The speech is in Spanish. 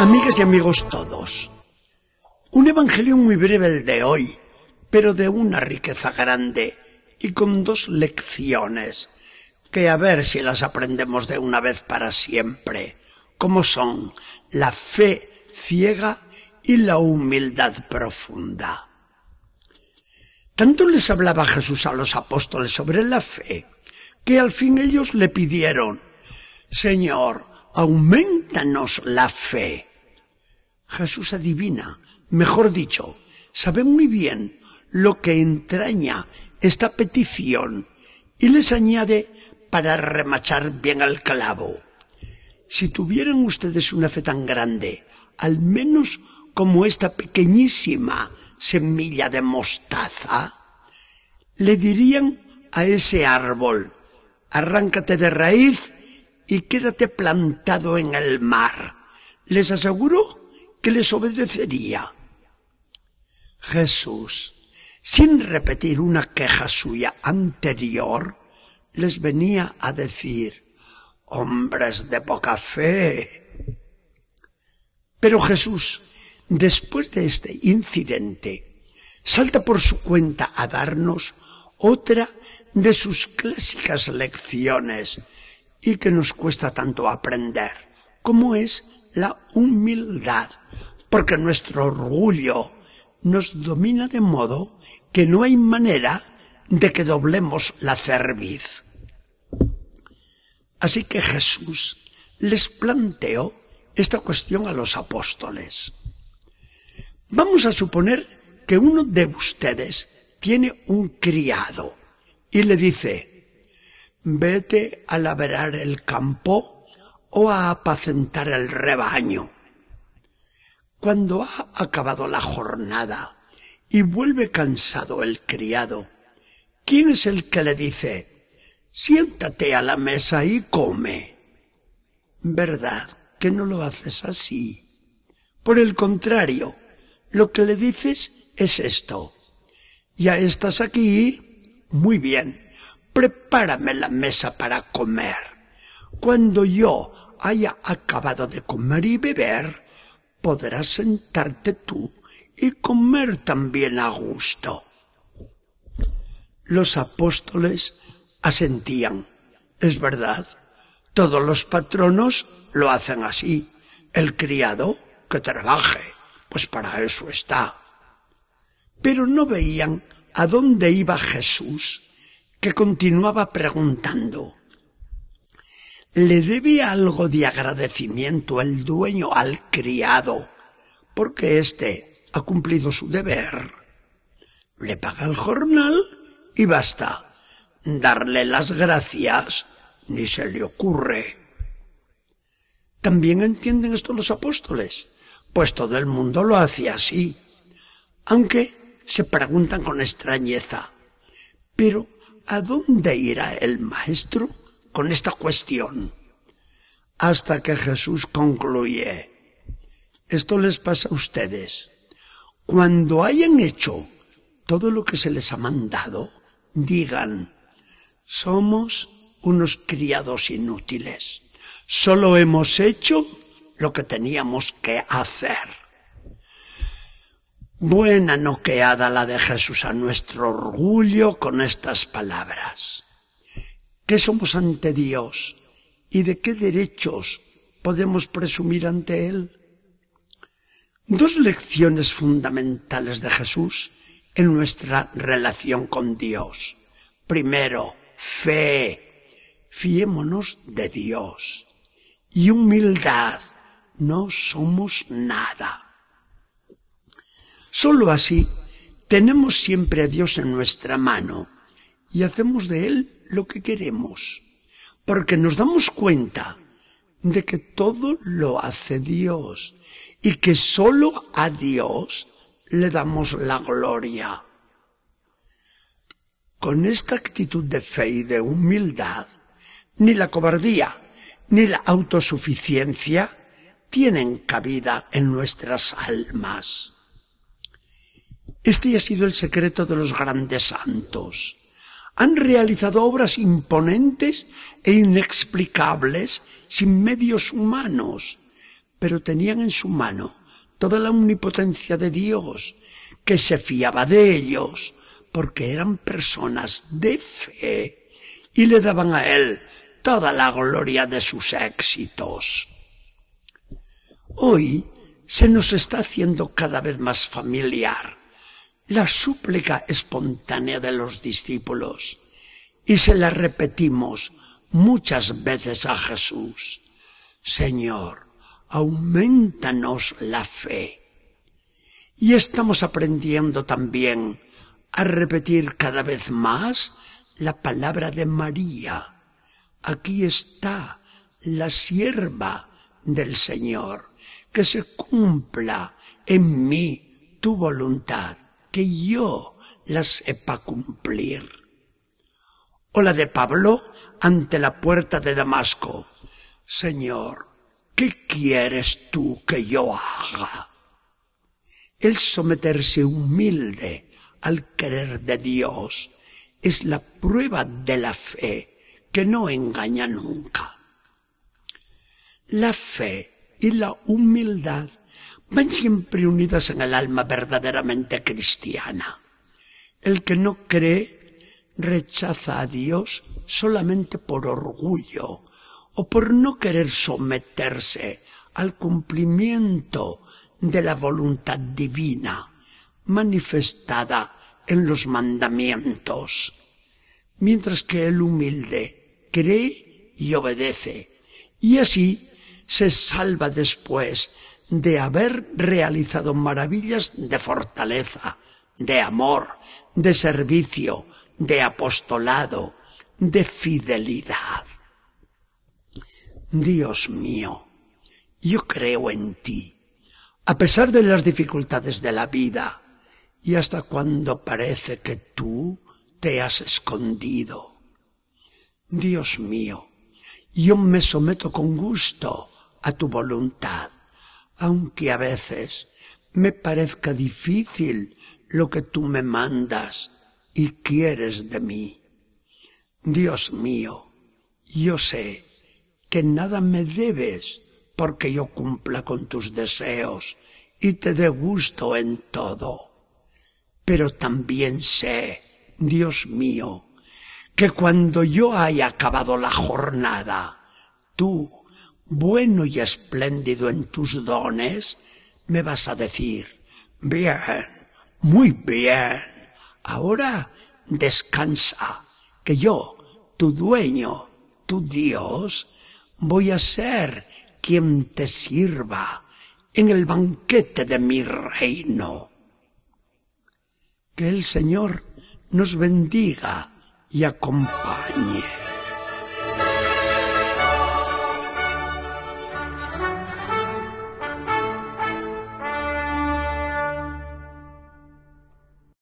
Amigas y amigos todos, un evangelio muy breve el de hoy, pero de una riqueza grande y con dos lecciones que a ver si las aprendemos de una vez para siempre, como son la fe ciega y la humildad profunda. Tanto les hablaba Jesús a los apóstoles sobre la fe, que al fin ellos le pidieron, Señor, aumentanos la fe. Jesús adivina, mejor dicho, sabe muy bien lo que entraña esta petición y les añade para remachar bien al clavo. Si tuvieran ustedes una fe tan grande, al menos como esta pequeñísima semilla de mostaza, le dirían a ese árbol, arráncate de raíz y quédate plantado en el mar. Les aseguro que les obedecería. Jesús, sin repetir una queja suya anterior, les venía a decir, hombres de poca fe. Pero Jesús, después de este incidente, salta por su cuenta a darnos otra de sus clásicas lecciones y que nos cuesta tanto aprender, como es la humildad porque nuestro orgullo nos domina de modo que no hay manera de que doblemos la cerviz. Así que Jesús les planteó esta cuestión a los apóstoles. Vamos a suponer que uno de ustedes tiene un criado y le dice, vete a labrar el campo o a apacentar el rebaño. Cuando ha acabado la jornada y vuelve cansado el criado, ¿quién es el que le dice, siéntate a la mesa y come? ¿Verdad que no lo haces así? Por el contrario, lo que le dices es esto. Ya estás aquí, muy bien, prepárame la mesa para comer. Cuando yo haya acabado de comer y beber, podrás sentarte tú y comer también a gusto. Los apóstoles asentían. Es verdad, todos los patronos lo hacen así. El criado que trabaje, pues para eso está. Pero no veían a dónde iba Jesús, que continuaba preguntando. ¿Le debe algo de agradecimiento el dueño al criado porque éste ha cumplido su deber? Le paga el jornal y basta. Darle las gracias ni se le ocurre. ¿También entienden esto los apóstoles? Pues todo el mundo lo hacía así. Aunque se preguntan con extrañeza. Pero, ¿a dónde irá el maestro? Con esta cuestión hasta que Jesús concluye. Esto les pasa a ustedes. Cuando hayan hecho todo lo que se les ha mandado, digan, somos unos criados inútiles. Solo hemos hecho lo que teníamos que hacer. Buena noqueada la de Jesús a nuestro orgullo con estas palabras qué somos ante Dios y de qué derechos podemos presumir ante Él. Dos lecciones fundamentales de Jesús en nuestra relación con Dios. Primero, fe, fiémonos de Dios. Y humildad, no somos nada. Solo así tenemos siempre a Dios en nuestra mano y hacemos de Él lo que queremos, porque nos damos cuenta de que todo lo hace Dios y que solo a Dios le damos la gloria. Con esta actitud de fe y de humildad, ni la cobardía ni la autosuficiencia tienen cabida en nuestras almas. Este ha sido el secreto de los grandes santos han realizado obras imponentes e inexplicables sin medios humanos, pero tenían en su mano toda la omnipotencia de Dios, que se fiaba de ellos, porque eran personas de fe y le daban a él toda la gloria de sus éxitos. Hoy se nos está haciendo cada vez más familiar la súplica espontánea de los discípulos y se la repetimos muchas veces a Jesús. Señor, aumentanos la fe. Y estamos aprendiendo también a repetir cada vez más la palabra de María. Aquí está la sierva del Señor, que se cumpla en mí tu voluntad, que yo la sepa cumplir. O la de Pablo ante la puerta de Damasco. Señor, ¿qué quieres tú que yo haga? El someterse humilde al querer de Dios es la prueba de la fe que no engaña nunca. La fe y la humildad van siempre unidas en el alma verdaderamente cristiana. El que no cree rechaza a Dios solamente por orgullo o por no querer someterse al cumplimiento de la voluntad divina manifestada en los mandamientos, mientras que el humilde cree y obedece, y así se salva después de haber realizado maravillas de fortaleza, de amor, de servicio, de apostolado, de fidelidad. Dios mío, yo creo en ti, a pesar de las dificultades de la vida, y hasta cuando parece que tú te has escondido. Dios mío, yo me someto con gusto a tu voluntad, aunque a veces me parezca difícil lo que tú me mandas y quieres de mí. Dios mío, yo sé que nada me debes porque yo cumpla con tus deseos y te dé gusto en todo. Pero también sé, Dios mío, que cuando yo haya acabado la jornada, tú, bueno y espléndido en tus dones, me vas a decir, bien, muy bien, ahora descansa, que yo, tu dueño, tu Dios, voy a ser quien te sirva en el banquete de mi reino. Que el Señor nos bendiga y acompañe.